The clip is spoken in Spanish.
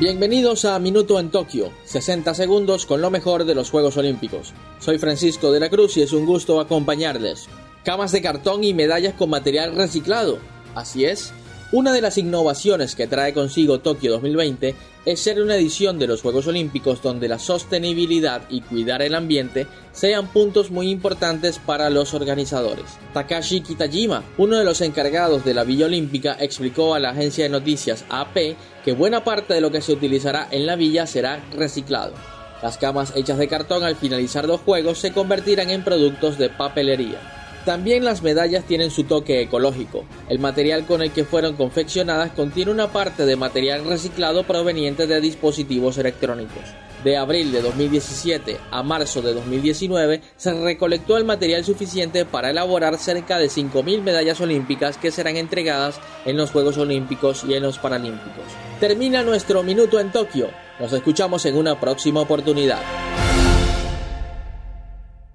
Bienvenidos a Minuto en Tokio, 60 segundos con lo mejor de los Juegos Olímpicos. Soy Francisco de la Cruz y es un gusto acompañarles. Camas de cartón y medallas con material reciclado. Así es, una de las innovaciones que trae consigo Tokio 2020 es ser una edición de los Juegos Olímpicos donde la sostenibilidad y cuidar el ambiente sean puntos muy importantes para los organizadores. Takashi Kitajima, uno de los encargados de la Villa Olímpica, explicó a la agencia de noticias AP que buena parte de lo que se utilizará en la villa será reciclado. Las camas hechas de cartón al finalizar los juegos se convertirán en productos de papelería. También las medallas tienen su toque ecológico. El material con el que fueron confeccionadas contiene una parte de material reciclado proveniente de dispositivos electrónicos. De abril de 2017 a marzo de 2019 se recolectó el material suficiente para elaborar cerca de 5.000 medallas olímpicas que serán entregadas en los Juegos Olímpicos y en los Paralímpicos. Termina nuestro minuto en Tokio. Nos escuchamos en una próxima oportunidad.